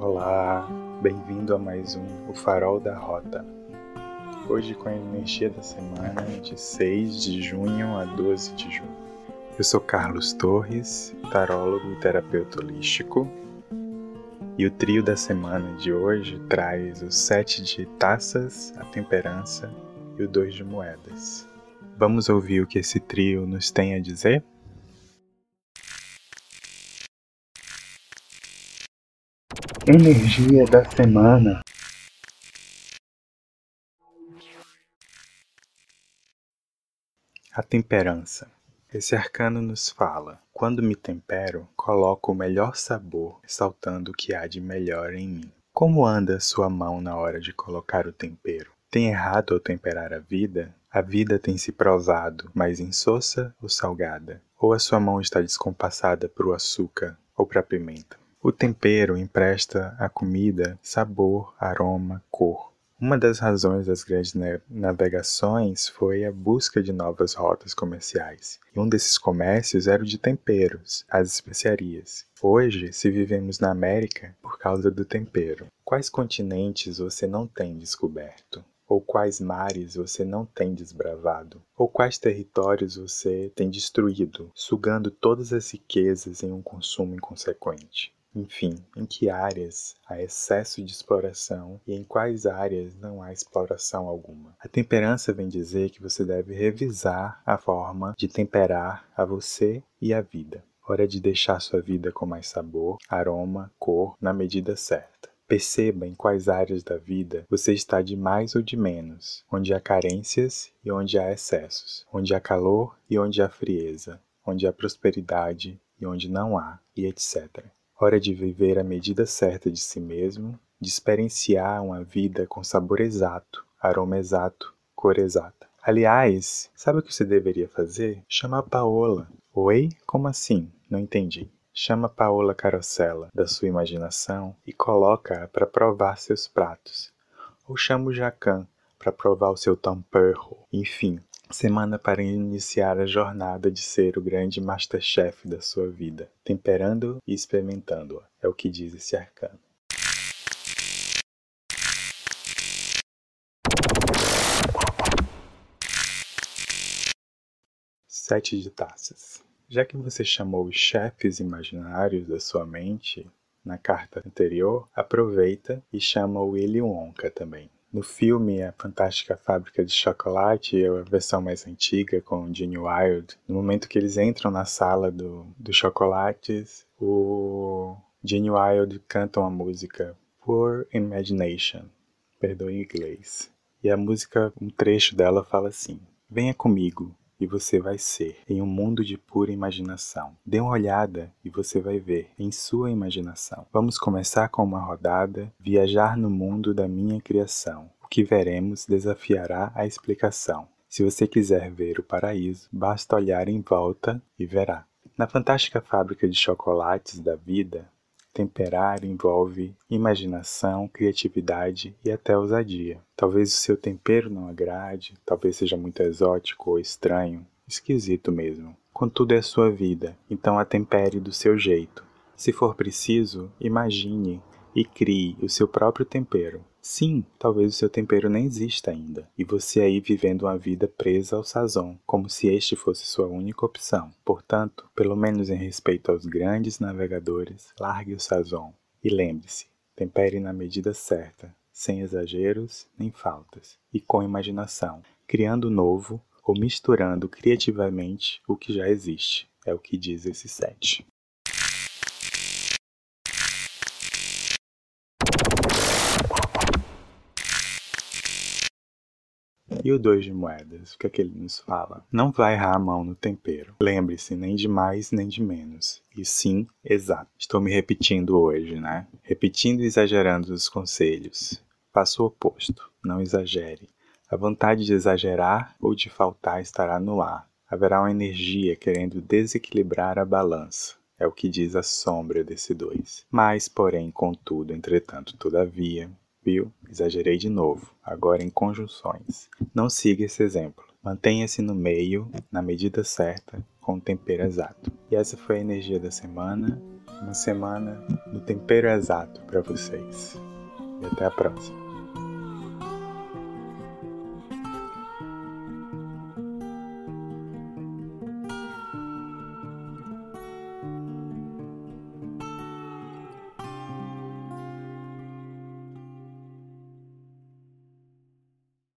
Olá, bem-vindo a mais um O Farol da Rota. Hoje com a energia da semana de 6 de junho a 12 de junho. Eu sou Carlos Torres, tarólogo e terapeuta holístico, e o trio da semana de hoje traz o sete de taças, a temperança e o dois de moedas. Vamos ouvir o que esse trio nos tem a dizer? Energia da semana. A temperança. Esse arcano nos fala: quando me tempero, coloco o melhor sabor, ressaltando o que há de melhor em mim. Como anda sua mão na hora de colocar o tempero? Tem errado ao temperar a vida? A vida tem se provado mais insossa ou salgada? Ou a sua mão está descompassada para o açúcar ou para a pimenta? O tempero empresta à comida sabor, aroma, cor. Uma das razões das grandes navegações foi a busca de novas rotas comerciais. E um desses comércios era o de temperos, as especiarias. Hoje, se vivemos na América por causa do tempero, quais continentes você não tem descoberto? Ou quais mares você não tem desbravado? Ou quais territórios você tem destruído, sugando todas as riquezas em um consumo inconsequente? Enfim, em que áreas há excesso de exploração e em quais áreas não há exploração alguma. A temperança vem dizer que você deve revisar a forma de temperar a você e a vida. Hora de deixar sua vida com mais sabor, aroma, cor, na medida certa. Perceba em quais áreas da vida você está de mais ou de menos, onde há carências e onde há excessos, onde há calor e onde há frieza, onde há prosperidade e onde não há, e etc. Hora de viver a medida certa de si mesmo, de experienciar uma vida com sabor exato, aroma exato, cor exata. Aliás, sabe o que você deveria fazer? Chama a Paola. Oi? Como assim? Não entendi. Chama a Paola Carosella da sua imaginação e coloca-a para provar seus pratos. Ou chama o Jacan para provar o seu tamperro. Enfim, Semana para iniciar a jornada de ser o grande masterchef da sua vida, temperando e experimentando-a, é o que diz esse arcano. Sete de taças. Já que você chamou os chefes imaginários da sua mente na carta anterior, aproveita e chama o Willy também. No filme A Fantástica Fábrica de Chocolate, a versão mais antiga com Gene Wilde, no momento que eles entram na sala do, dos chocolates, o Gene Wilde canta uma música Poor Imagination, perdoe em inglês. E a música, um trecho dela fala assim: Venha comigo, e você vai ser em um mundo de pura imaginação. Dê uma olhada e você vai ver em sua imaginação. Vamos começar com uma rodada, viajar no mundo da minha criação. O que veremos desafiará a explicação. Se você quiser ver o paraíso, basta olhar em volta e verá. Na fantástica fábrica de chocolates da vida, Temperar envolve imaginação, criatividade e até ousadia. Talvez o seu tempero não agrade, talvez seja muito exótico ou estranho, esquisito mesmo. Contudo, é sua vida, então a tempere do seu jeito. Se for preciso, imagine e crie o seu próprio tempero. Sim, talvez o seu tempero nem exista ainda, e você aí vivendo uma vida presa ao sazon, como se este fosse sua única opção. Portanto, pelo menos em respeito aos grandes navegadores, largue o sazon e lembre-se, tempere na medida certa, sem exageros nem faltas, e com imaginação, criando novo ou misturando criativamente o que já existe. É o que diz esse sete. E o dois de moedas, o que é que ele nos fala? Não vai errar a mão no tempero. Lembre-se, nem de mais nem de menos. E sim, exato. Estou me repetindo hoje, né? Repetindo e exagerando os conselhos. Passo o oposto. Não exagere. A vontade de exagerar ou de faltar estará no ar. Haverá uma energia querendo desequilibrar a balança. É o que diz a sombra desse dois. Mas, porém, contudo, entretanto, todavia, Viu? Exagerei de novo, agora em conjunções. Não siga esse exemplo. Mantenha-se no meio, na medida certa, com o tempero exato. E essa foi a energia da semana. Uma semana no tempero exato para vocês. E até a próxima.